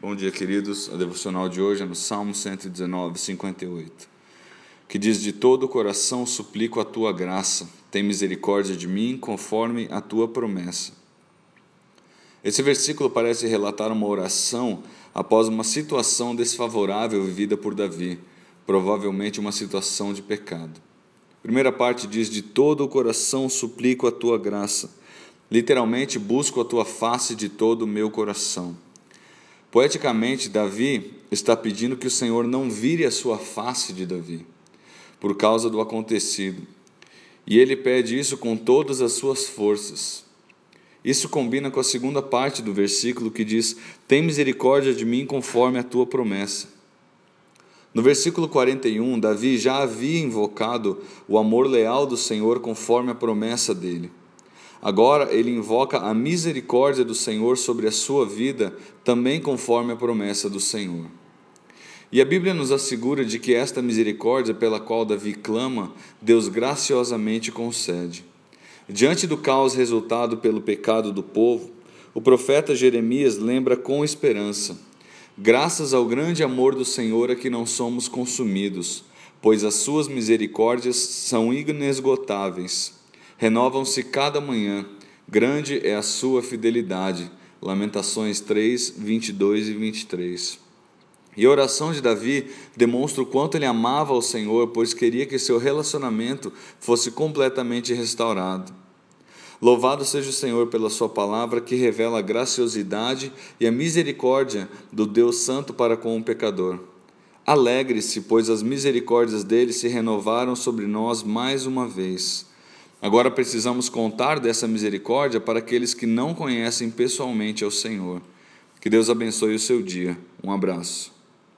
Bom dia, queridos. A devocional de hoje é no Salmo 119, 58, que diz: De todo o coração suplico a tua graça, tem misericórdia de mim, conforme a tua promessa. Esse versículo parece relatar uma oração após uma situação desfavorável vivida por Davi, provavelmente uma situação de pecado. A primeira parte diz: De todo o coração suplico a tua graça. Literalmente, busco a tua face de todo o meu coração. Poeticamente, Davi está pedindo que o Senhor não vire a sua face de Davi, por causa do acontecido. E ele pede isso com todas as suas forças. Isso combina com a segunda parte do versículo que diz: Tem misericórdia de mim conforme a tua promessa. No versículo 41, Davi já havia invocado o amor leal do Senhor conforme a promessa dele. Agora ele invoca a misericórdia do Senhor sobre a sua vida, também conforme a promessa do Senhor. E a Bíblia nos assegura de que esta misericórdia pela qual Davi clama, Deus graciosamente concede. Diante do caos resultado pelo pecado do povo, o profeta Jeremias lembra com esperança: Graças ao grande amor do Senhor é que não somos consumidos, pois as suas misericórdias são inesgotáveis renovam-se cada manhã. Grande é a sua fidelidade. Lamentações 3, 22 e 23. E a oração de Davi demonstra o quanto ele amava o Senhor, pois queria que seu relacionamento fosse completamente restaurado. Louvado seja o Senhor pela Sua palavra que revela a graciosidade e a misericórdia do Deus Santo para com o pecador. Alegre-se, pois as misericórdias dele se renovaram sobre nós mais uma vez. Agora precisamos contar dessa misericórdia para aqueles que não conhecem pessoalmente ao Senhor. Que Deus abençoe o seu dia. Um abraço.